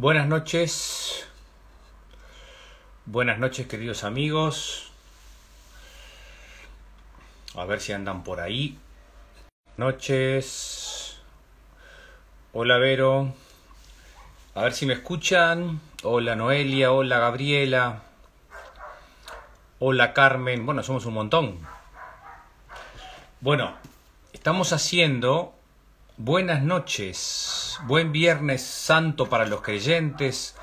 Buenas noches. Buenas noches, queridos amigos. A ver si andan por ahí. Noches. Hola, Vero. A ver si me escuchan. Hola, Noelia. Hola, Gabriela. Hola, Carmen. Bueno, somos un montón. Bueno, estamos haciendo buenas noches. Buen Viernes Santo para los creyentes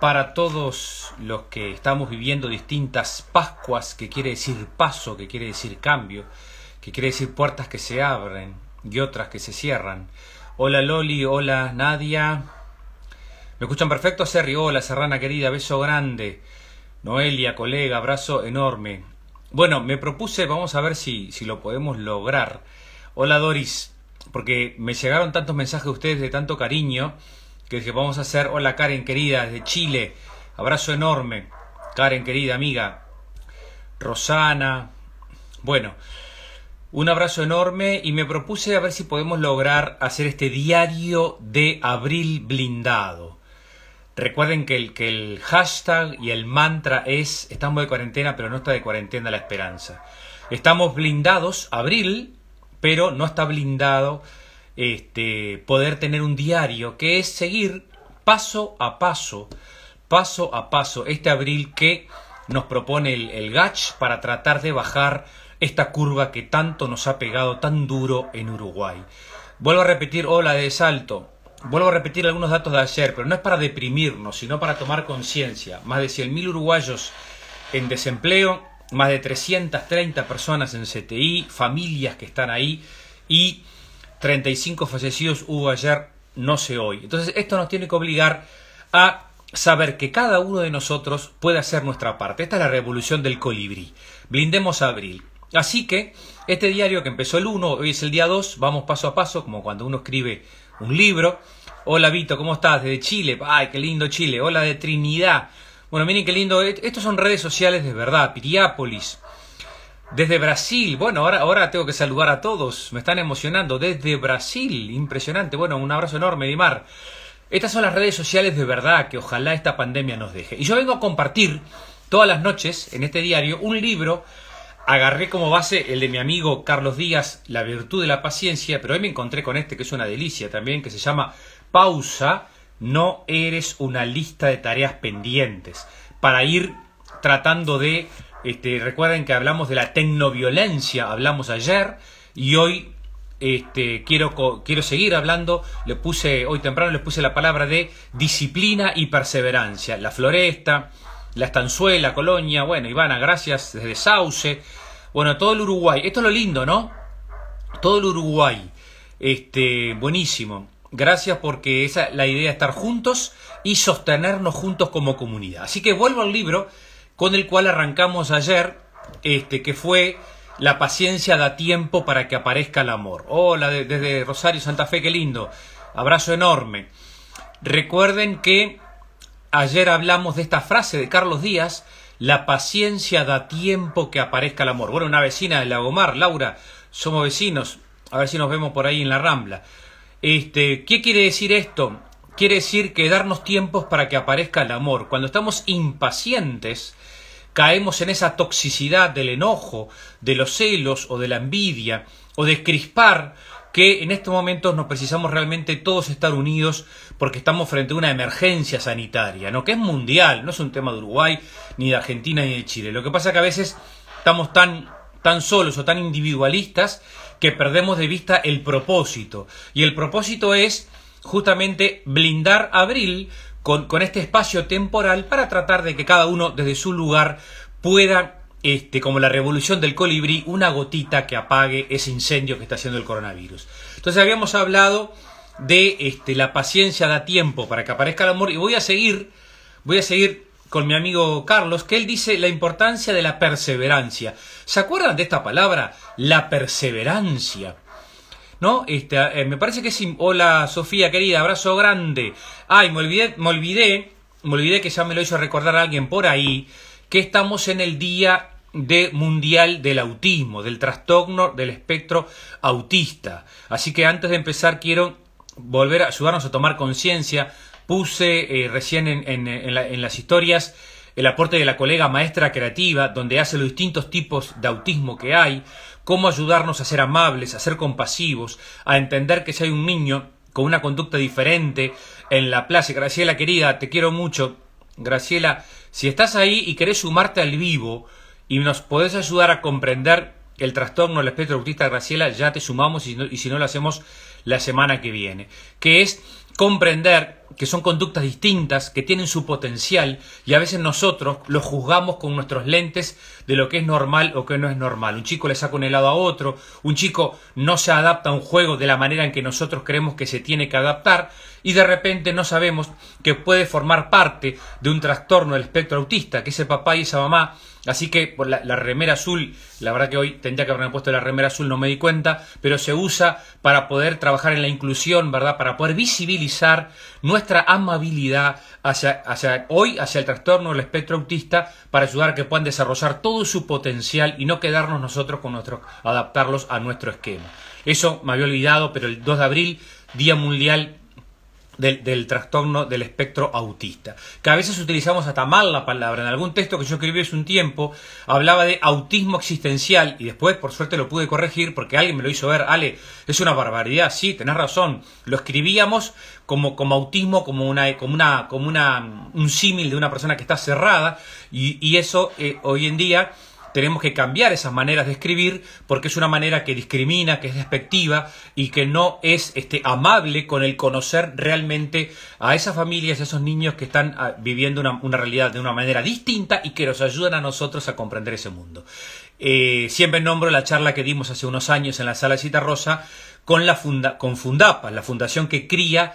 para todos los que estamos viviendo distintas Pascuas, que quiere decir paso, que quiere decir cambio, que quiere decir puertas que se abren y otras que se cierran. Hola Loli, hola Nadia. ¿Me escuchan perfecto? Serri, hola Serrana querida, beso grande. Noelia, colega, abrazo enorme. Bueno, me propuse, vamos a ver si, si lo podemos lograr. Hola Doris, porque me llegaron tantos mensajes de ustedes de tanto cariño que dije, vamos a hacer, hola Karen querida, desde Chile, abrazo enorme, Karen querida amiga, Rosana, bueno, un abrazo enorme y me propuse a ver si podemos lograr hacer este diario de abril blindado. Recuerden que el, que el hashtag y el mantra es estamos de cuarentena, pero no está de cuarentena la esperanza. Estamos blindados, abril, pero no está blindado este, poder tener un diario, que es seguir paso a paso, paso a paso, este abril que nos propone el, el para tratar de bajar esta curva que tanto nos ha pegado tan duro en Uruguay. Vuelvo a repetir, hola de Salto. Vuelvo a repetir algunos datos de ayer, pero no es para deprimirnos, sino para tomar conciencia. Más de 100.000 uruguayos en desempleo, más de 330 personas en CTI, familias que están ahí y 35 fallecidos hubo ayer, no sé hoy. Entonces esto nos tiene que obligar a saber que cada uno de nosotros puede hacer nuestra parte. Esta es la revolución del colibrí. Blindemos abril. Así que este diario que empezó el 1, hoy es el día 2, vamos paso a paso, como cuando uno escribe un libro. Hola Vito, ¿cómo estás? Desde Chile. Ay, qué lindo Chile. Hola de Trinidad. Bueno, miren qué lindo. Estos son redes sociales de verdad. Piriápolis. Desde Brasil, bueno, ahora, ahora tengo que saludar a todos, me están emocionando. Desde Brasil, impresionante. Bueno, un abrazo enorme, Dimar. Estas son las redes sociales de verdad que ojalá esta pandemia nos deje. Y yo vengo a compartir todas las noches en este diario un libro. Agarré como base el de mi amigo Carlos Díaz, La virtud de la paciencia, pero hoy me encontré con este que es una delicia también, que se llama Pausa, no eres una lista de tareas pendientes, para ir tratando de este, recuerden que hablamos de la tecnoviolencia, hablamos ayer y hoy este, quiero, quiero seguir hablando. Le puse, hoy temprano les puse la palabra de disciplina y perseverancia. La floresta, la estanzuela, Colonia, bueno, Ivana, gracias desde Sauce. Bueno, todo el Uruguay. Esto es lo lindo, ¿no? Todo el Uruguay. Este, buenísimo. Gracias porque esa la idea de estar juntos y sostenernos juntos como comunidad. Así que vuelvo al libro con el cual arrancamos ayer, este, que fue La paciencia da tiempo para que aparezca el amor. Hola, desde Rosario, Santa Fe, qué lindo. Abrazo enorme. Recuerden que ayer hablamos de esta frase de Carlos Díaz, la paciencia da tiempo que aparezca el amor. Bueno, una vecina de Lagomar, Laura, somos vecinos, a ver si nos vemos por ahí en la Rambla. Este, ¿qué quiere decir esto? Quiere decir que darnos tiempos para que aparezca el amor. Cuando estamos impacientes, caemos en esa toxicidad del enojo, de los celos o de la envidia o de crispar que en estos momentos nos precisamos realmente todos estar unidos porque estamos frente a una emergencia sanitaria, ¿no? que es mundial, no es un tema de Uruguay, ni de Argentina, ni de Chile. Lo que pasa es que a veces estamos tan, tan solos o tan individualistas que perdemos de vista el propósito. Y el propósito es justamente blindar abril con, con, este espacio temporal para tratar de que cada uno desde su lugar pueda, este, como la revolución del colibrí, una gotita que apague ese incendio que está haciendo el coronavirus. Entonces habíamos hablado de este, la paciencia da tiempo para que aparezca el amor y voy a seguir, voy a seguir con mi amigo Carlos, que él dice la importancia de la perseverancia. ¿Se acuerdan de esta palabra? La perseverancia. ¿no? Este, eh, me parece que es... Hola Sofía, querida, abrazo grande. Ay, me olvidé, me olvidé, me olvidé que ya me lo hizo recordar alguien por ahí, que estamos en el Día de Mundial del Autismo, del trastorno del espectro autista. Así que antes de empezar quiero volver a ayudarnos a tomar conciencia puse eh, recién en, las historias el aporte de la colega maestra creativa, donde hace los distintos tipos de autismo que hay, cómo ayudarnos a ser amables, a ser compasivos, a entender que si hay un niño con una conducta diferente en la plaza. Graciela, querida, te quiero mucho. Graciela, si estás ahí y querés sumarte al vivo y nos podés ayudar a comprender el trastorno del espectro autista, Graciela, ya te sumamos y, y si no lo hacemos la semana que viene. Que es comprender que son conductas distintas, que tienen su potencial y a veces nosotros los juzgamos con nuestros lentes de lo que es normal o que no es normal. Un chico le saca un helado a otro, un chico no se adapta a un juego de la manera en que nosotros creemos que se tiene que adaptar y de repente no sabemos que puede formar parte de un trastorno del espectro autista, que ese papá y esa mamá Así que por la, remera azul, la verdad que hoy tendría que haberme puesto la remera azul, no me di cuenta, pero se usa para poder trabajar en la inclusión, ¿verdad? Para poder visibilizar nuestra amabilidad hacia, hacia hoy, hacia el trastorno del espectro autista, para ayudar a que puedan desarrollar todo su potencial y no quedarnos nosotros con nuestros, adaptarlos a nuestro esquema. Eso me había olvidado, pero el 2 de abril, Día Mundial del, trastorno del espectro autista. Que a veces utilizamos hasta mal la palabra. En algún texto que yo escribí hace un tiempo hablaba de autismo existencial y después por suerte lo pude corregir porque alguien me lo hizo ver. Ale, es una barbaridad. Sí, tenés razón. Lo escribíamos como, como autismo, como una, como una, como una, un símil de una persona que está cerrada y, y eso eh, hoy en día tenemos que cambiar esas maneras de escribir porque es una manera que discrimina, que es despectiva y que no es este, amable con el conocer realmente a esas familias, a esos niños que están ah, viviendo una, realidad de una manera distinta y que nos ayudan a nosotros a comprender ese mundo. Eh, siempre nombro la charla que dimos hace unos años en la sala de Cita Rosa con, la funda, con Fundapa, la fundación que cría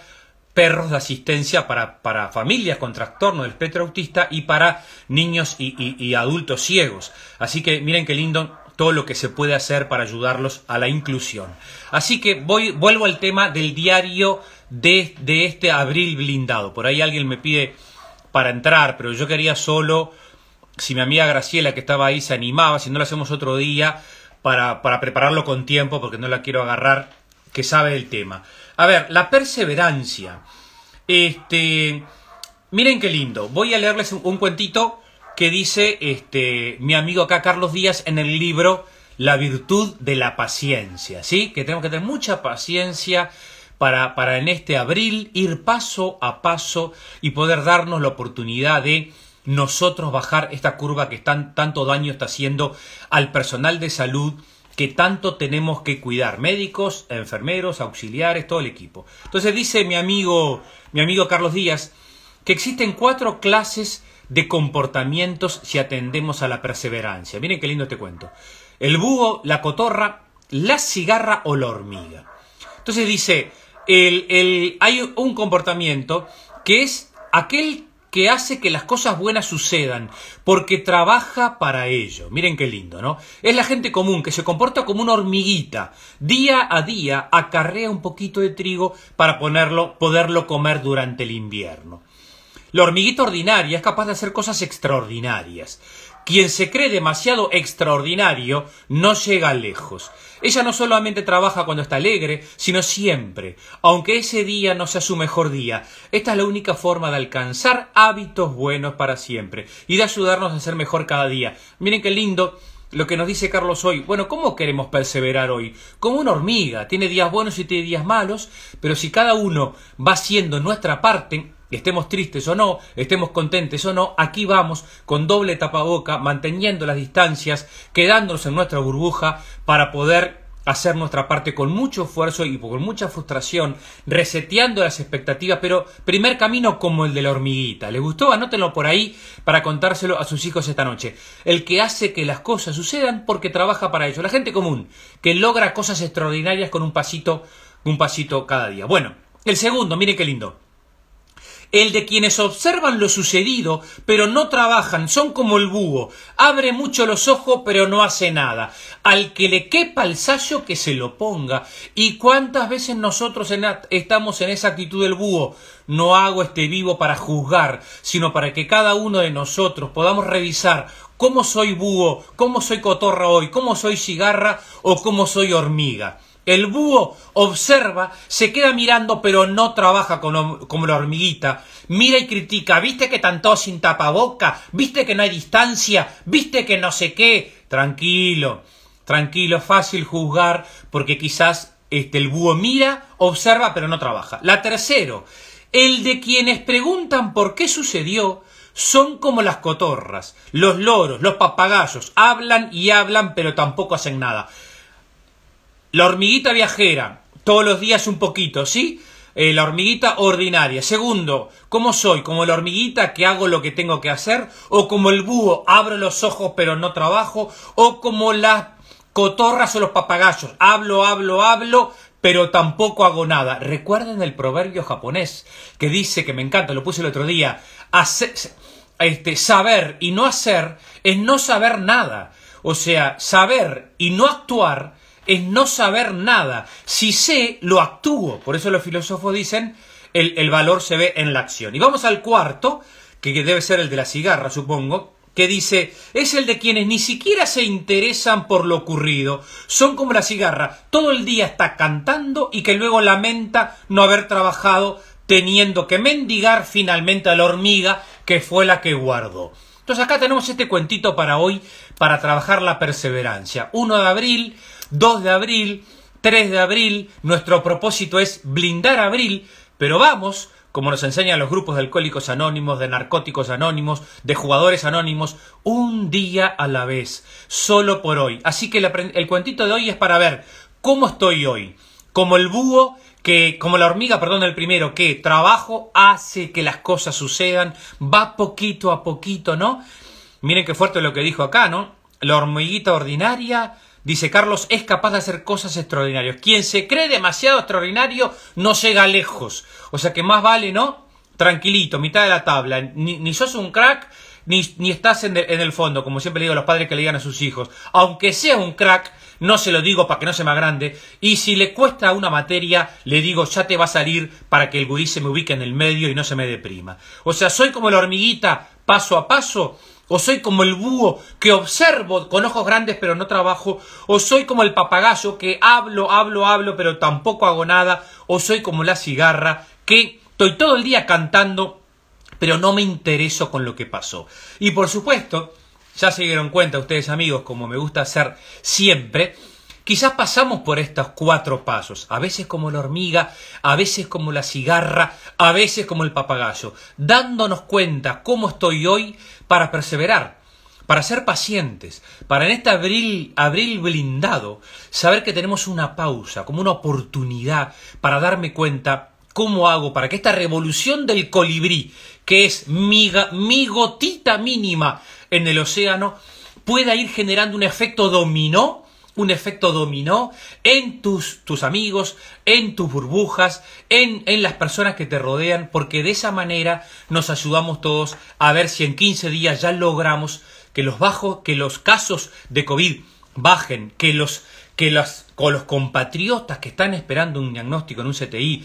perros de asistencia para, para familias con trastorno del espectro autista y para niños y, adultos ciegos. Así que miren qué lindo todo lo que se puede hacer para ayudarlos a la inclusión. Así que voy, vuelvo al tema del diario de, de este abril blindado. Por ahí alguien me pide para entrar, pero yo quería solo, si mi amiga Graciela que estaba ahí se animaba, si no lo hacemos otro día, para, para prepararlo con tiempo, porque no la quiero agarrar, que sabe el tema. A ver, la perseverancia. Este, miren qué lindo. Voy a leerles un, cuentito que dice este, mi amigo acá Carlos Díaz en el libro La virtud de la paciencia. ¿Sí? Que tenemos que tener mucha paciencia para, para en este abril ir paso a paso y poder darnos la oportunidad de nosotros bajar esta curva que tanto daño está haciendo al personal de salud que tanto tenemos que cuidar, médicos, enfermeros, auxiliares, todo el equipo. Entonces dice mi amigo, mi amigo Carlos Díaz, que existen cuatro clases de comportamientos si atendemos a la perseverancia. Miren qué lindo te cuento. El búho, la cotorra, la cigarra o la hormiga. Entonces dice, el, el, hay un comportamiento que es aquel que hace que las cosas buenas sucedan, porque trabaja para ello. Miren qué lindo, ¿no? Es la gente común que se comporta como una hormiguita. Día a día acarrea un poquito de trigo para ponerlo, poderlo comer durante el invierno. La hormiguita ordinaria es capaz de hacer cosas extraordinarias. Quien se cree demasiado extraordinario no llega lejos. Ella no solamente trabaja cuando está alegre, sino siempre, aunque ese día no sea su mejor día. Esta es la única forma de alcanzar hábitos buenos para siempre y de ayudarnos a ser mejor cada día. Miren qué lindo lo que nos dice Carlos hoy. Bueno, ¿cómo queremos perseverar hoy? Como una hormiga. Tiene días buenos y tiene días malos, pero si cada uno va haciendo nuestra parte, estemos tristes o no, estemos contentes o no, aquí vamos con doble tapaboca, manteniendo las distancias, quedándonos en nuestra burbuja para poder hacer nuestra parte con mucho esfuerzo y con mucha frustración, reseteando las expectativas, pero primer camino como el de la hormiguita. ¿Les gustó? Anótenlo por ahí para contárselo a sus hijos esta noche. El que hace que las cosas sucedan porque trabaja para ello. La gente común, que logra cosas extraordinarias con un pasito, un pasito cada día. Bueno, el segundo, miren qué lindo el de quienes observan lo sucedido, pero no trabajan, son como el búho, abre mucho los ojos, pero no hace nada. Al que le quepa el sayo, que se lo ponga. ¿Y cuántas veces nosotros estamos en esa actitud del búho? No hago este vivo para juzgar, sino para que cada uno de nosotros podamos revisar cómo soy búho, cómo soy cotorra hoy, cómo soy cigarra o cómo soy hormiga. El búho observa, se queda mirando, pero no trabaja como, la hormiguita. Mira y critica. ¿Viste que tanto sin tapaboca? ¿Viste que no hay distancia? ¿Viste que no sé qué? Tranquilo, tranquilo, fácil juzgar, porque quizás este, el búho mira, observa, pero no trabaja. La tercero, el de quienes preguntan por qué sucedió, son como las cotorras, los loros, los papagayos, hablan y hablan, pero tampoco hacen nada. La hormiguita viajera, todos los días un poquito, ¿sí? Eh, la hormiguita ordinaria. Segundo, ¿cómo soy? ¿Como la hormiguita que hago lo que tengo que hacer? ¿O como el búho, abro los ojos pero no trabajo? ¿O como las cotorras o los papagayos, hablo, hablo, hablo, pero tampoco hago nada? Recuerden el proverbio japonés que dice, que me encanta, lo puse el otro día, este, saber y no hacer es no saber nada. O sea, saber y no actuar es no saber nada. Si sé, lo actúo. Por eso los filósofos dicen, el, el valor se ve en la acción. Y vamos al cuarto, que debe ser el de la cigarra, supongo, que dice, es el de quienes ni siquiera se interesan por lo ocurrido, son como la cigarra, todo el día está cantando y que luego lamenta no haber trabajado teniendo que mendigar finalmente a la hormiga que fue la que guardó. Entonces acá tenemos este cuentito para hoy, para trabajar la perseverancia. 1 de abril, 2 de abril, 3 de abril, nuestro propósito es blindar abril, pero vamos, como nos enseñan los grupos de alcohólicos anónimos, de narcóticos anónimos, de jugadores anónimos, un día a la vez, solo por hoy. Así que el, el cuentito de hoy es para ver cómo estoy hoy, como el búho que, como la hormiga, perdón, el primero, que trabajo hace que las cosas sucedan, va poquito a poquito, ¿no? Miren qué fuerte lo que dijo acá, ¿no? La hormiguita ordinaria, dice Carlos, es capaz de hacer cosas extraordinarias. Quien se cree demasiado extraordinario no llega lejos. O sea que más vale, ¿no? Tranquilito, mitad de la tabla. Ni, ni sos un crack, ni, ni estás en, en, el fondo, como siempre le digo a los padres que le digan a sus hijos. Aunque sea un crack, no se lo digo para que no se me agrande, y si le cuesta una materia, le digo ya te va a salir para que el gurí se me ubique en el medio y no se me deprima. O sea, soy como la hormiguita paso a paso, o soy como el búho que observo con ojos grandes pero no trabajo, o soy como el papagayo que hablo, hablo, hablo pero tampoco hago nada, o soy como la cigarra que estoy todo el día cantando pero no me intereso con lo que pasó. Y por supuesto, ya se dieron cuenta ustedes amigos, como me gusta hacer siempre, quizás pasamos por estos cuatro pasos, a veces como la hormiga, a veces como la cigarra, a veces como el papagayo, dándonos cuenta cómo estoy hoy para perseverar, para ser pacientes, para en este abril, abril blindado, saber que tenemos una pausa, como una oportunidad para darme cuenta cómo hago para que esta revolución del colibrí, que es mi, mi gotita mínima en el océano pueda ir generando un efecto dominó, un efecto dominó en tus, tus amigos, en tus burbujas, en, en, las personas que te rodean, porque de esa manera nos ayudamos todos a ver si en 15 días ya logramos que los bajos, que los casos de COVID bajen, que los que los, con los compatriotas que están esperando un diagnóstico en un CTI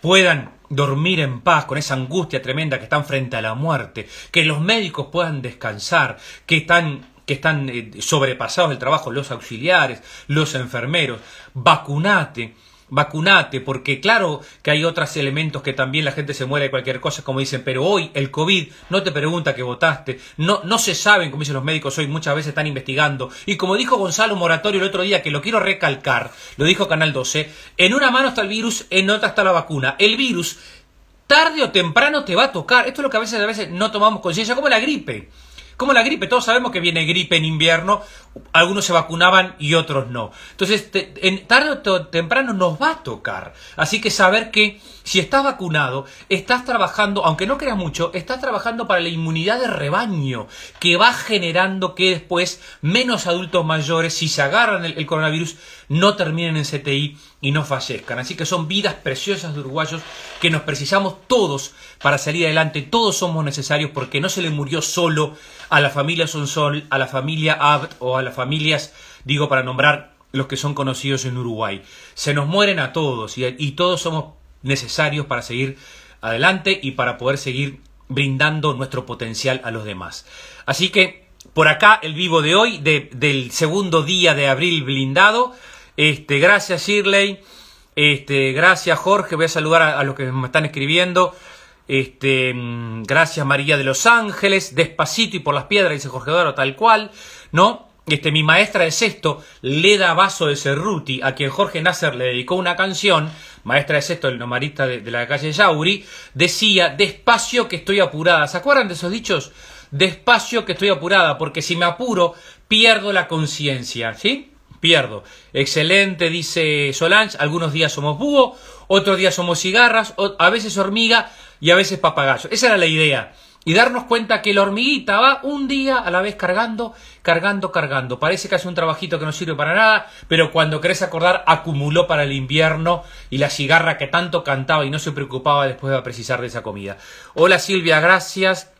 puedan dormir en paz con esa angustia tremenda que están frente a la muerte, que los médicos puedan descansar, que están que están eh, sobrepasados del trabajo, los auxiliares, los enfermeros, vacunate, vacunate, porque claro que hay otros elementos que también la gente se muere de cualquier cosa, como dicen, pero hoy el COVID no te pregunta que votaste, no, no se saben, como dicen los médicos hoy, muchas veces están investigando, y como dijo Gonzalo Moratorio el otro día, que lo quiero recalcar, lo dijo Canal 12, en una mano está el virus, en otra está la vacuna. El virus, tarde o temprano te va a tocar, esto es lo que a veces, a veces no tomamos conciencia, como la gripe. Como la gripe, todos sabemos que viene gripe en invierno, algunos se vacunaban y otros no. Entonces, en, tarde o temprano nos va a tocar. Así que saber que si estás vacunado, estás trabajando, aunque no creas mucho, estás trabajando para la inmunidad de rebaño, que va generando que después menos adultos mayores, si se agarran el, coronavirus, no terminen en CTI y no fallezcan. Así que son vidas preciosas de uruguayos que nos precisamos todos para salir adelante. Todos somos necesarios porque no se le murió solo a la familia Sonsol, a la familia Abt o a las familias, digo para nombrar los que son conocidos en Uruguay. Se nos mueren a todos y todos somos necesarios para seguir adelante y para poder seguir brindando nuestro potencial a los demás. Así que por acá el vivo de hoy, de, del segundo día de abril blindado, Este, gracias Shirley. Este, gracias Jorge. Voy a saludar a, los que me están escribiendo. Este, mm, gracias María de los Ángeles. Despacito y por las piedras, dice Jorge Eduardo, tal cual. ¿No? Este, mi maestra de sexto, Leda Vaso de Cerruti, a quien Jorge Nasser le dedicó una canción, maestra de sexto, el nomarista de, la calle Yauri, decía, despacio que estoy apurada. ¿Se acuerdan de esos dichos? Despacio que estoy apurada, porque si me apuro, pierdo la conciencia, ¿sí? Pierdo. Excelente, dice Solange, algunos días somos búho, otros días somos cigarras, a veces hormiga y a veces papagayo. Esa era la idea y darnos cuenta que la hormiguita va un día a la vez cargando, cargando, cargando. Parece que hace un trabajito que no sirve para nada, pero cuando querés acordar, acumuló para el invierno y la cigarra que tanto cantaba y no se preocupaba después de precisar de esa comida. Hola Silvia, gracias.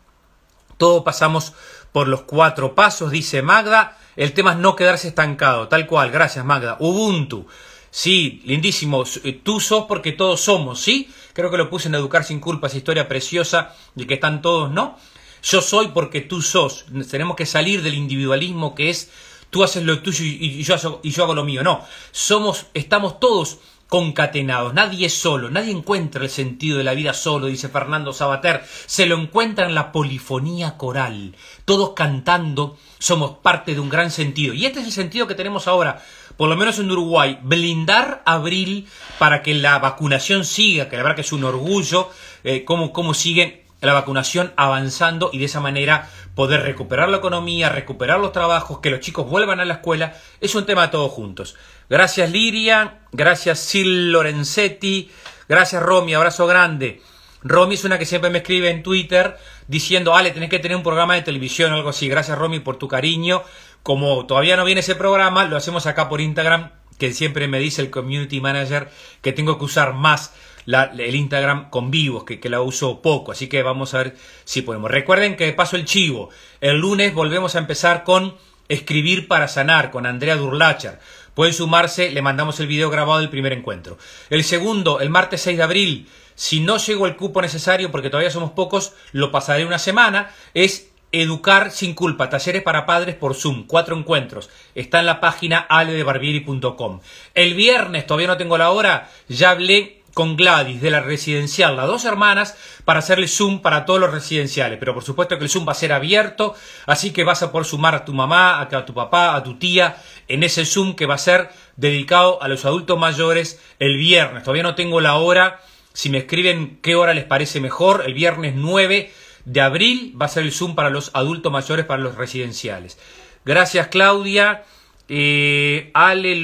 Todos pasamos por los cuatro pasos, dice Magda. El tema es no quedarse estancado, tal cual. Gracias Magda. Ubuntu. Sí, lindísimo. Eh, tú sos porque todos somos, ¿sí? Creo que lo puse en Educar sin culpa, esa historia preciosa de que están todos, ¿no? Yo soy porque tú sos. Tenemos que salir del individualismo que es tú haces lo tuyo y, yo, y yo hago lo mío. No, somos, estamos todos concatenados. Nadie es solo, nadie encuentra el sentido de la vida solo, dice Fernando Sabater. Se lo encuentra en la polifonía coral. Todos cantando somos parte de un gran sentido. Y este es el sentido que tenemos ahora por lo menos en Uruguay, blindar abril para que la vacunación siga, que la verdad que es un orgullo, eh, cómo, cómo sigue la vacunación avanzando y de esa manera poder recuperar la economía, recuperar los trabajos, que los chicos vuelvan a la escuela, es un tema todos juntos. Gracias Liria, gracias Sil Lorenzetti, gracias Romy, abrazo grande. Romy es una que siempre me escribe en Twitter diciendo, Ale, tenés que tener un programa de televisión o algo así. Gracias Romy por tu cariño como todavía no viene ese programa, lo hacemos acá por Instagram, que siempre me dice el community manager que tengo que usar más el Instagram con vivos, que, que la uso poco, así que vamos a ver si podemos. Recuerden que paso el chivo, el lunes volvemos a empezar con Escribir para Sanar, con Andrea Durlacher. Pueden sumarse, le mandamos el video grabado del primer encuentro. El segundo, el martes 6 de abril, si no llego el cupo necesario, porque todavía somos pocos, lo pasaré una semana, es Educar sin culpa, talleres para padres por Zoom, cuatro encuentros. Está en la página aledebarbieri.com. El viernes, todavía no tengo la hora, ya hablé con Gladys de la residencial, las dos hermanas, para hacerle Zoom para todos los residenciales. Pero por supuesto que el Zoom va a ser abierto, así que vas a poder sumar a tu mamá, a tu papá, a tu tía, en ese Zoom que va a ser dedicado a los adultos mayores el viernes. Todavía no tengo la hora. Si me escriben qué hora les parece mejor, el viernes 9 de abril va a ser el Zoom para los adultos mayores, para los residenciales. Gracias Claudia. Eh, Ale,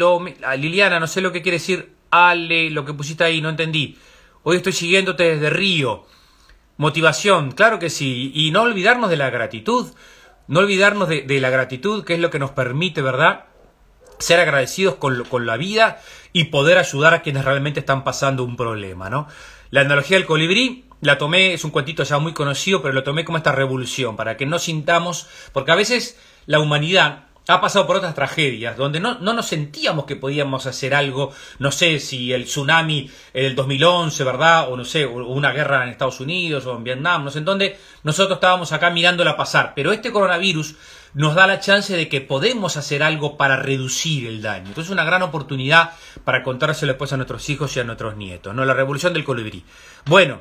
Liliana, no sé lo que quiere decir Ale, lo que pusiste ahí, no entendí. Hoy estoy siguiéndote desde Río. Motivación, claro que sí. Y no olvidarnos de la gratitud. No olvidarnos de, la gratitud, que es lo que nos permite, ¿verdad? Ser agradecidos con, con la vida y poder ayudar a quienes realmente están pasando un problema, ¿no? La analogía del colibrí la tomé, es un cuentito ya muy conocido, pero lo tomé como esta revolución, para que no sintamos, porque a veces la humanidad ha pasado por otras tragedias, donde no, no nos sentíamos que podíamos hacer algo, no sé si el tsunami del 2011, ¿verdad? O no sé, una guerra en Estados Unidos o en Vietnam, no sé en dónde, nosotros estábamos acá mirándola pasar, pero este coronavirus nos da la chance de que podemos hacer algo para reducir el daño. Entonces es una gran oportunidad para contárselo después a nuestros hijos y a nuestros nietos, ¿no? La revolución del colibrí. Bueno,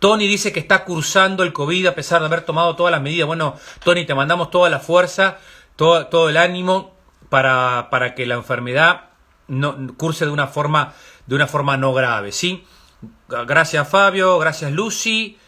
Tony dice que está cursando el COVID a pesar de haber tomado todas las medidas. Bueno, Tony, te mandamos toda la fuerza, todo, el ánimo para, para, que la enfermedad no, curse de una forma, de una forma no grave, ¿sí? Gracias Fabio, gracias Lucy,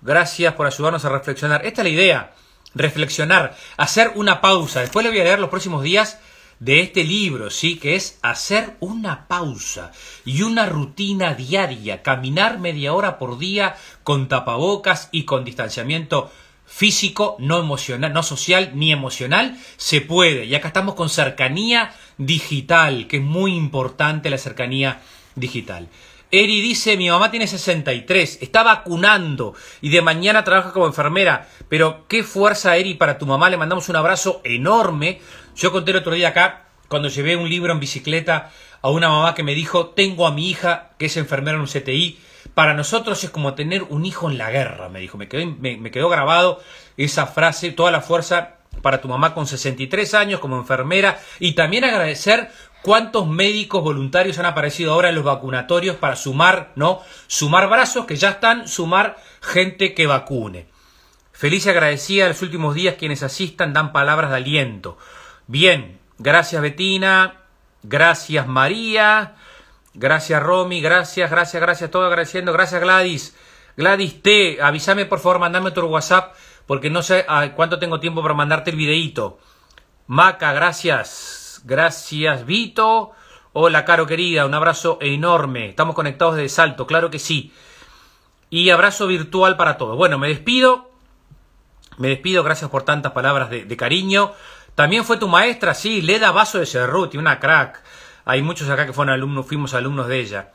gracias por ayudarnos a reflexionar. Esta es la idea, reflexionar, hacer una pausa. Después le voy a leer los próximos días de este libro, sí, que es hacer una pausa y una rutina diaria, caminar media hora por día con tapabocas y con distanciamiento físico, no emocional, no social ni emocional, se puede. Y acá estamos con cercanía digital, que es muy importante la cercanía digital. Eri dice, mi mamá tiene 63, está vacunando y de mañana trabaja como enfermera. Pero qué fuerza, Eri, para tu mamá. Le mandamos un abrazo enorme. Yo conté el otro día acá, cuando llevé un libro en bicicleta a una mamá que me dijo, tengo a mi hija que es enfermera en un CTI. Para nosotros es como tener un hijo en la guerra, me dijo. Me quedó, me quedó grabado esa frase, toda la fuerza para tu mamá con 63 años como enfermera y también agradecer ¿Cuántos médicos voluntarios han aparecido ahora en los vacunatorios para sumar, ¿no? Sumar brazos que ya están, sumar gente que vacune. Feliz y agradecida los últimos días quienes asistan dan palabras de aliento. Bien, gracias Betina, gracias María, gracias Romy, gracias, gracias, gracias, todo agradeciendo, gracias Gladys. Gladys T, avísame por favor, mandame tu WhatsApp porque no sé a cuánto tengo tiempo para mandarte el videíto. Maca, gracias. Gracias, Vito. Hola, Caro querida, un abrazo enorme. Estamos conectados desde Salto, claro que sí. Y abrazo virtual para todos. Bueno, me despido. Me despido, gracias por tantas palabras de, cariño. También fue tu maestra, sí, Leda Vaso de Cerruti, una crack. Hay muchos acá que fueron alumnos, fuimos alumnos de ella.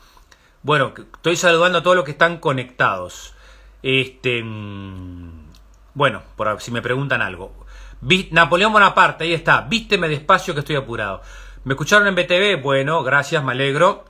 Bueno, estoy saludando a todos los que están conectados. Este, mm, bueno, por si me preguntan algo. Napoleón Bonaparte, ahí está. Vísteme despacio que estoy apurado. ¿Me escucharon en BTV? Bueno, gracias, me alegro.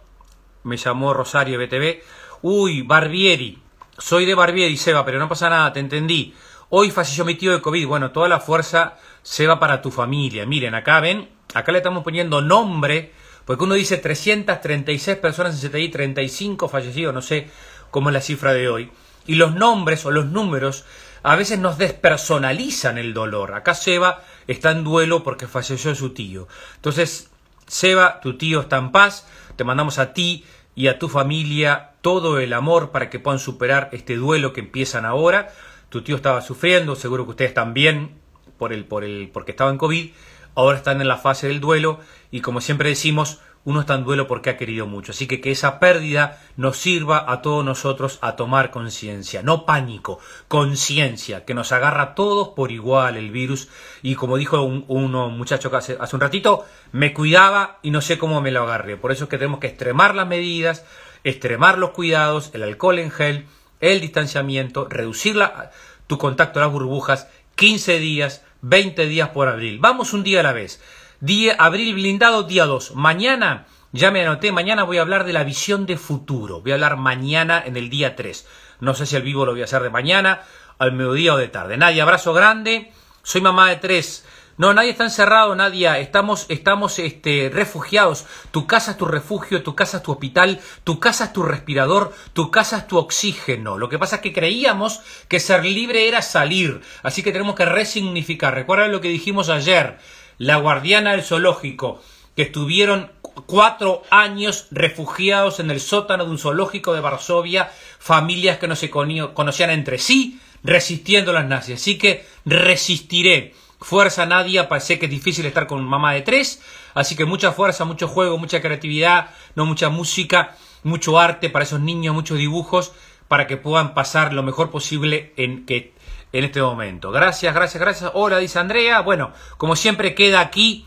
Me llamó Rosario BTV. Uy, Barbieri. Soy de Barbieri, Seba, pero no pasa nada, te entendí. Hoy falleció mi tío de COVID. Bueno, toda la fuerza se va para tu familia. Miren, acá ven, acá le estamos poniendo nombre, porque uno dice 336 personas en CTI, 35 fallecidos, no sé cómo es la cifra de hoy. Y los nombres o los números a veces nos despersonalizan el dolor. Acá Seba está en duelo porque falleció su tío. Entonces, Seba, tu tío está en paz, te mandamos a ti y a tu familia todo el amor para que puedan superar este duelo que empiezan ahora. Tu tío estaba sufriendo, seguro que ustedes también por el, por el, porque estaba en COVID, ahora están en la fase del duelo y como siempre decimos, uno está en duelo porque ha querido mucho. Así que que esa pérdida nos sirva a todos nosotros a tomar conciencia, no pánico, conciencia, que nos agarra a todos por igual el virus. Y como dijo un, uno muchacho que hace, hace un ratito, me cuidaba y no sé cómo me lo agarré. Por eso es que tenemos que extremar las medidas, extremar los cuidados, el alcohol en gel, el distanciamiento, reducir tu contacto a las burbujas, 15 días, 20 días por abril. Vamos un día a la vez. Día, abril blindado, día 2. Mañana, ya me anoté, mañana voy a hablar de la visión de futuro. Voy a hablar mañana en el día 3. No sé si el vivo lo voy a hacer de mañana, al mediodía o de tarde. Nadie, abrazo grande. Soy mamá de tres. No, nadie está encerrado, Nadia. Estamos, estamos este, refugiados. Tu casa es tu refugio, tu casa es tu hospital, tu casa es tu respirador, tu casa es tu oxígeno. Lo que pasa es que creíamos que ser libre era salir. Así que tenemos que resignificar. Recuerda lo que dijimos ayer la guardiana del zoológico, que estuvieron cuatro años refugiados en el sótano de un zoológico de Varsovia, familias que no se conocían entre sí, resistiendo a las nazis. Así que resistiré. Fuerza Nadia, sé que es difícil estar con mamá de tres, así que mucha fuerza, mucho juego, mucha creatividad, no mucha música, mucho arte para esos niños, muchos dibujos, para que puedan pasar lo mejor posible en que en este momento. Gracias, gracias, gracias. Hola, dice Andrea. Bueno, como siempre queda aquí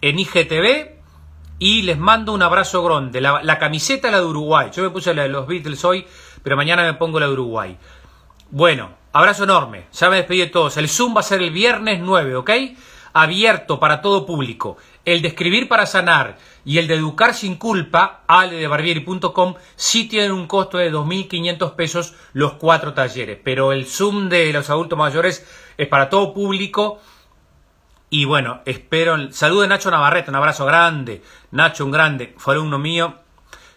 en IGTV y les mando un abrazo grande. La, la camiseta la de Uruguay. Yo me puse la de los Beatles hoy, pero mañana me pongo la de Uruguay. Bueno, abrazo enorme. Ya me despedí de todos. El Zoom va a ser el viernes 9, ¿ok? Abierto para todo público. El de escribir para sanar y el de educar sin culpa, aledebarbieri.com, sí tienen un costo de 2.500 pesos los cuatro talleres. Pero el Zoom de los adultos mayores es para todo público. Y bueno, espero. Saludo de Nacho Navarrete, un abrazo grande. Nacho, un grande, fue alumno mío,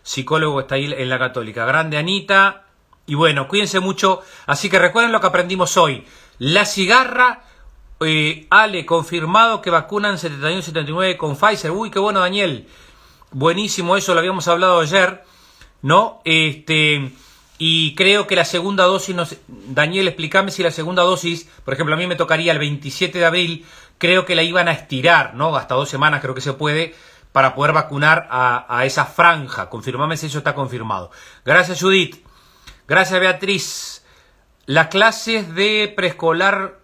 psicólogo, está ahí en la Católica. Grande Anita. Y bueno, cuídense mucho. Así que recuerden lo que aprendimos hoy. La cigarra eh, Ale, confirmado que vacunan 71-79 con Pfizer. Uy, qué bueno, Daniel. Buenísimo, eso lo habíamos hablado ayer, ¿no? Este, y creo que la segunda dosis, Daniel, explícame si la segunda dosis, por ejemplo, a mí me tocaría el 27 de abril, creo que la iban a estirar, ¿no? Hasta dos semanas creo que se puede, para poder vacunar a, a esa franja. Confirmame si eso está confirmado. Gracias, Judith. Gracias, Beatriz. Las clases de preescolar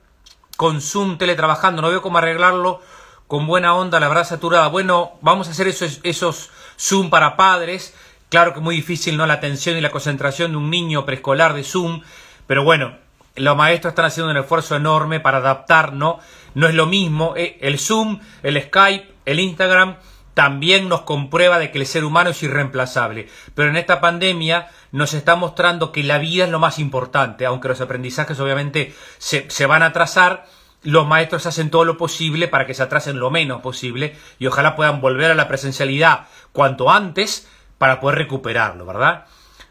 con Zoom teletrabajando, no veo cómo arreglarlo con buena onda, la verdad saturada. Bueno, vamos a hacer esos, esos Zoom para padres. Claro que muy difícil, ¿no? La atención y la concentración de un niño preescolar de Zoom, pero bueno, los maestros están haciendo un esfuerzo enorme para adaptar, ¿no? No es lo mismo. Eh, el Zoom, el Skype, el Instagram también nos comprueba de que el ser humano es irreemplazable. Pero en esta pandemia nos está mostrando que la vida es lo más importante, aunque los aprendizajes obviamente se, se van a atrasar, los maestros hacen todo lo posible para que se atrasen lo menos posible y ojalá puedan volver a la presencialidad cuanto antes para poder recuperarlo, ¿verdad?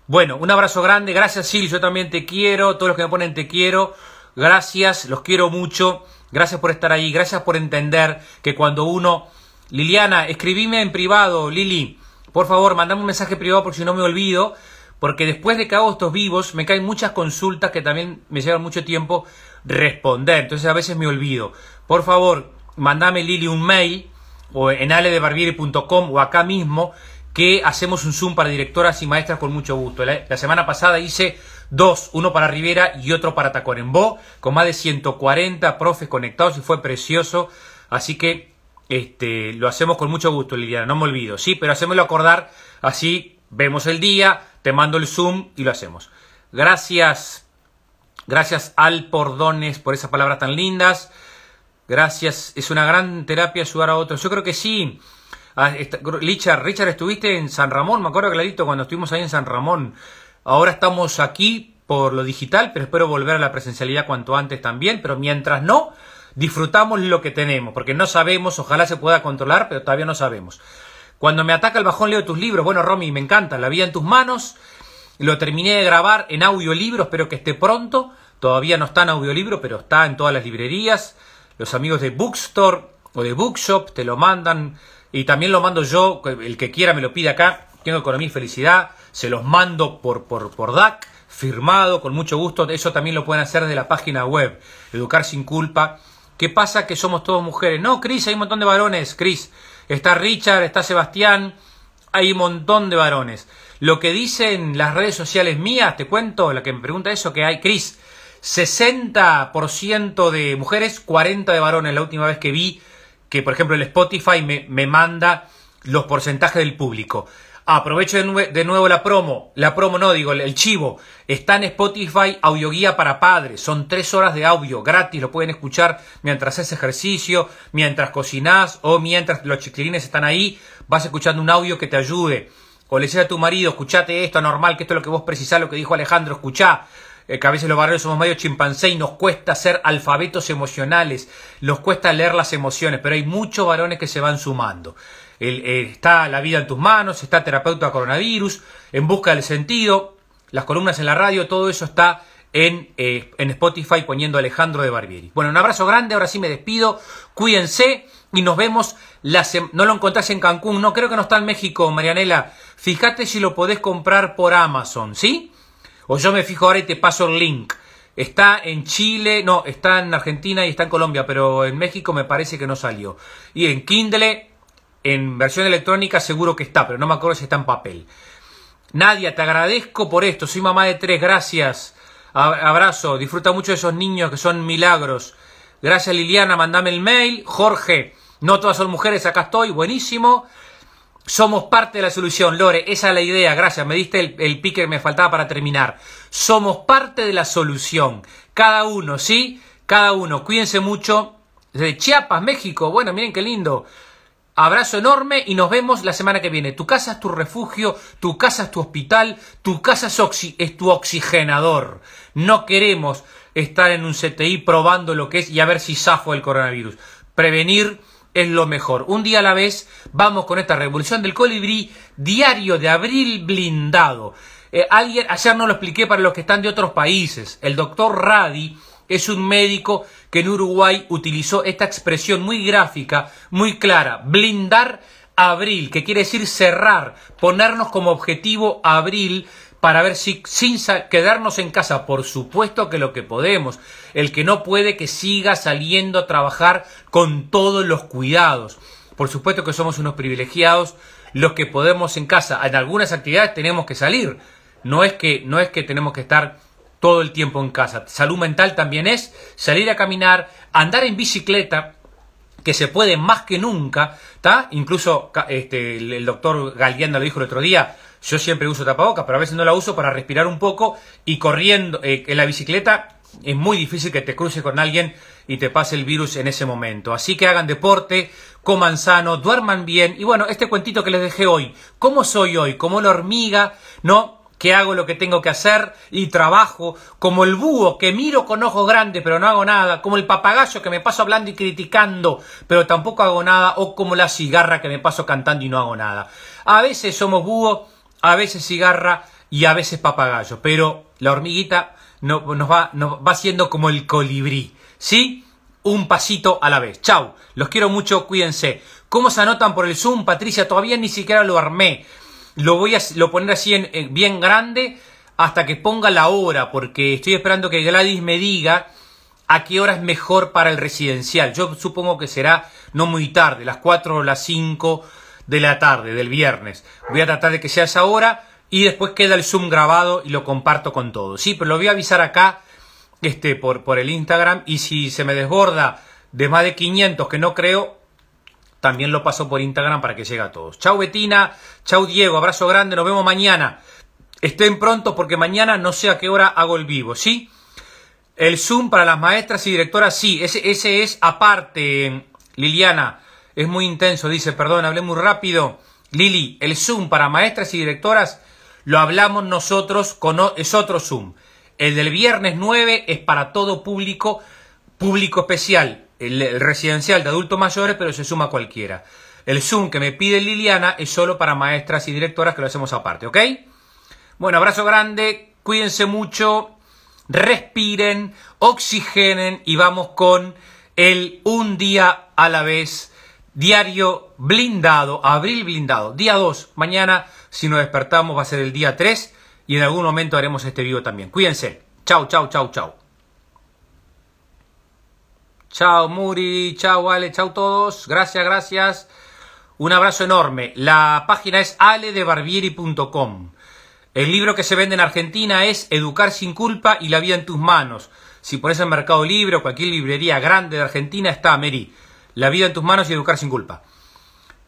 Bueno, un abrazo grande, gracias Sil, yo también te quiero, todos los que me ponen te quiero, gracias, los quiero mucho, gracias por estar ahí, gracias por entender que cuando uno... Liliana, escribime en privado, Lili, por favor, mandame un mensaje privado porque si no me olvido, porque después de que hago estos vivos me caen muchas consultas que también me llevan mucho tiempo responder, entonces a veces me olvido. Por favor, mandame Lili un mail o en aledebarbieri.com o acá mismo que hacemos un Zoom para directoras y maestras con mucho gusto. La, semana pasada hice dos, uno para Rivera y otro para Tacuarembó, con más de 140 profes conectados y fue precioso. Así que este, lo hacemos con mucho gusto, Liliana, no me olvido. Sí, pero hacémoslo acordar, así vemos el día, te mando el Zoom y lo hacemos. Gracias Gracias al Pordones por esas palabras tan lindas. Gracias. Es una gran terapia ayudar a otros. Yo creo que sí. Ah, Richard, Richard, estuviste en San Ramón, me acuerdo clarito cuando estuvimos ahí en San Ramón. Ahora estamos aquí por lo digital, pero espero volver a la presencialidad cuanto antes también. Pero mientras no, disfrutamos lo que tenemos, porque no sabemos, ojalá se pueda controlar, pero todavía no sabemos. Cuando me ataca el bajón leo tus libros. Bueno, Romy, me encanta. La vida en tus manos. Lo terminé de grabar en audiolibro, espero que esté pronto. Todavía no está en audiolibro, pero está en todas las librerías. Los amigos de Bookstore o de Bookshop te lo mandan. Y también lo mando yo, el que quiera me lo pide acá. Tengo Economía y Felicidad. Se los mando por, por, por DAC, firmado, con mucho gusto. Eso también lo pueden hacer de la página web. Educar sin culpa. ¿Qué pasa que somos todos mujeres? No, Cris, hay un montón de varones, Cris. Está Richard, está Sebastián. Hay un montón de varones. Lo que dicen las redes sociales mías, te cuento, la que me pregunta eso, que hay, Cris, 60% de mujeres, 40% de varones. La última vez que vi que, por ejemplo, el Spotify me, me manda los porcentajes del público. Aprovecho de, nuevo la promo, la promo no, digo, el, chivo. Está en Spotify Audioguía para Padres. Son tres horas de audio gratis, lo pueden escuchar mientras haces ejercicio, mientras cocinás o mientras los chiquilines están ahí. Vas escuchando un audio que te ayude o le dices a tu marido, escuchate esto, normal, que esto es lo que vos precisás, lo que dijo Alejandro, escuchá, eh, que a veces los varones somos medio chimpancé y nos cuesta ser alfabetos emocionales, nos cuesta leer las emociones, pero hay muchos varones que se van sumando. Eh, está La vida en tus manos, está Terapeuta Coronavirus, En busca del sentido, las columnas en la radio, todo eso está en, eh, en Spotify poniendo Alejandro de Barbieri. Bueno, un abrazo grande, ahora sí me despido, cuídense y nos vemos la no lo encontrás en Cancún, no creo que no está en México, Marianela. Fíjate si lo podés comprar por Amazon, ¿sí? O yo me fijo ahora y te paso el link. Está en Chile, no, está en Argentina y está en Colombia, pero en México me parece que no salió. Y en Kindle, en versión electrónica seguro que está, pero no me acuerdo si está en papel. Nadia, te agradezco por esto, soy mamá de tres, gracias. Abrazo, disfruta mucho de esos niños que son milagros. Gracias Liliana, mandame el mail. Jorge, no todas son mujeres, acá estoy, buenísimo. Somos parte de la solución, Lore, esa es la idea, gracias, me diste el, el pique que me faltaba para terminar. Somos parte de la solución, cada uno, ¿sí? Cada uno, cuídense mucho. Desde Chiapas, México, bueno, miren qué lindo. Abrazo enorme y nos vemos la semana que viene. Tu casa es tu refugio, tu casa es tu hospital, tu casa es, tu oxigenador. No queremos estar en un CTI probando lo que es y a ver si zafo el coronavirus. Prevenir es lo mejor. Un día a la vez vamos con esta revolución del colibrí diario de abril blindado. Eh, alguien, ayer no lo expliqué para los que están de otros países. El doctor Radi es un médico que en Uruguay utilizó esta expresión muy gráfica, muy clara, blindar abril, que quiere decir cerrar, ponernos como objetivo abril para ver si sin quedarnos en casa, por supuesto que lo que podemos, el que no puede que siga saliendo a trabajar con todos los cuidados. Por supuesto que somos unos privilegiados los que podemos en casa, en algunas actividades tenemos que salir. No es que no es que tenemos que estar todo el tiempo en casa. Salud mental también es salir a caminar, andar en bicicleta, que se puede más que nunca, ¿está? Incluso este, el, doctor Galeanda lo dijo el otro día, yo siempre uso tapabocas, pero a veces no la uso para respirar un poco y corriendo eh, en la bicicleta es muy difícil que te cruces con alguien y te pase el virus en ese momento. Así que hagan deporte, coman sano, duerman bien. Y bueno, este cuentito que les dejé hoy, ¿cómo soy hoy? Como la hormiga, ¿no? Que hago lo que tengo que hacer y trabajo, como el búho que miro con ojos grandes pero no hago nada, como el papagayo que me paso hablando y criticando pero tampoco hago nada, o como la cigarra que me paso cantando y no hago nada. A veces somos búho, a veces cigarra y a veces papagayo, pero la hormiguita nos, va, nos va siendo como el colibrí, ¿sí? Un pasito a la vez. Chau, los quiero mucho, cuídense. ¿Cómo se anotan por el Zoom, Patricia? Todavía ni siquiera lo armé. Lo voy a lo poner así en, bien grande hasta que ponga la hora, porque estoy esperando que Gladys me diga a qué hora es mejor para el residencial. Yo supongo que será no muy tarde, las 4 o las 5 de la tarde del viernes. Voy a tratar de que sea esa hora y después queda el Zoom grabado y lo comparto con todos. Sí, pero lo voy a avisar acá este, por, por el Instagram y si se me desborda de más de 500, que no creo, también lo paso por Instagram para que llegue a todos. Chau Betina, chau Diego, abrazo grande, nos vemos mañana. Estén prontos porque mañana no sé a qué hora hago el vivo, ¿sí? El Zoom para las maestras y directoras, sí, ese, ese es aparte, Liliana, es muy intenso, dice, perdón, hablé muy rápido. Lili, el Zoom para maestras y directoras lo hablamos nosotros, con, es otro Zoom. El del viernes 9 es para todo público, público especial el, residencial de adultos mayores, pero se suma cualquiera. El Zoom que me pide Liliana es solo para maestras y directoras que lo hacemos aparte, ¿ok? Bueno, abrazo grande, cuídense mucho, respiren, oxigenen y vamos con el un día a la vez, diario blindado, abril blindado, día 2, mañana si nos despertamos va a ser el día 3 y en algún momento haremos este vivo también. Cuídense, chau, chau, chau, chau. Chao Muri, chao Ale, chao todos. Gracias, gracias. Un abrazo enorme. La página es aledebarbieri.com. El libro que se vende en Argentina es Educar sin culpa y la vida en tus manos. Si pones en Mercado Libre o cualquier librería grande de Argentina está, Mary. La vida en tus manos y educar sin culpa.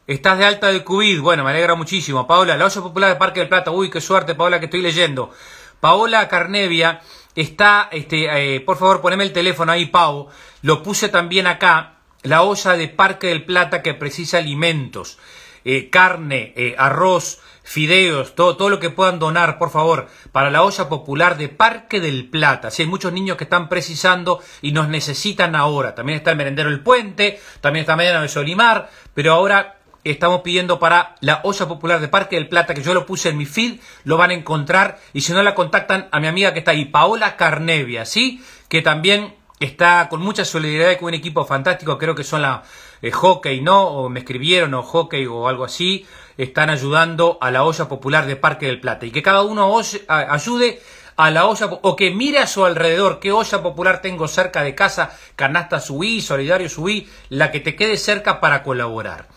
Estás de alta de COVID. Bueno, me alegra muchísimo. Paola, la olla popular de Parque del Plata. Uy, qué suerte, Paola, que estoy leyendo. Paola Carnevia está, este, eh, por favor, poneme el teléfono ahí, Pau. Lo puse también acá, la olla de Parque del Plata que precisa alimentos, eh, carne, eh, arroz, fideos, todo, todo lo que puedan donar, por favor, para la olla popular de Parque del Plata. Si hay muchos niños que están precisando y nos necesitan ahora. También está el merendero El Puente, también está Mediano de Solimar, pero ahora estamos pidiendo para la olla popular de Parque del Plata, que yo lo puse en mi feed, lo van a encontrar, y si no la contactan a mi amiga que está ahí, Paola Carnevia, ¿sí? Que también está con mucha solidaridad con un equipo fantástico, creo que son la eh, Hockey, ¿no? O me escribieron, o Hockey o algo así, están ayudando a la olla popular de Parque del Plata, y que cada uno ayude a la olla, o que mire a su alrededor, qué olla popular tengo cerca de casa, canasta subí, solidario subí, la que te quede cerca para colaborar.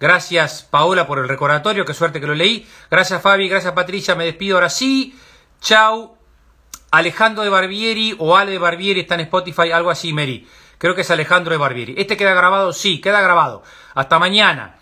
Gracias, Paola, por el recordatorio. Qué suerte que lo leí. Gracias, Fabi. Gracias, Patricia. Me despido ahora sí. Chau. Alejandro de Barbieri o Ale de Barbieri está en Spotify, algo así, Mary. Creo que es Alejandro de Barbieri. ¿Este queda grabado? Sí, queda grabado. Hasta mañana.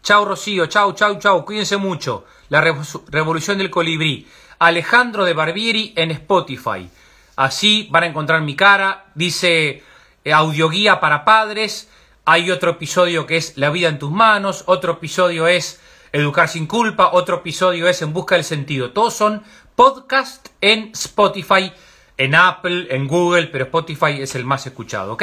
Chau, Rocío. Chau, chau, chau. Cuídense mucho. La revolución del colibrí. Alejandro de Barbieri en Spotify. Así van a encontrar mi cara. Dice eh, audioguía para padres. Hay otro episodio que es La vida en tus manos, otro episodio es Educar sin culpa, otro episodio es En busca del sentido. Todos son podcast en Spotify, en Apple, en Google, pero Spotify es el más escuchado, ¿ok?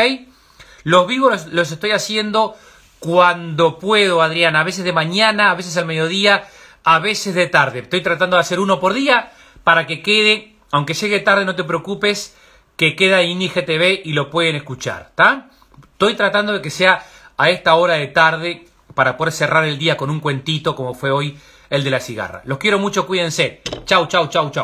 Los vivos los, estoy haciendo cuando puedo, Adrián, a veces de mañana, a veces al mediodía, a veces de tarde. Estoy tratando de hacer uno por día para que quede, aunque llegue tarde, no te preocupes, que queda en IGTV y lo pueden escuchar, ¿está? Estoy tratando de que sea a esta hora de tarde para poder cerrar el día con un cuentito como fue hoy el de la cigarra. Los quiero mucho, cuídense. Chau, chau, chau, chau.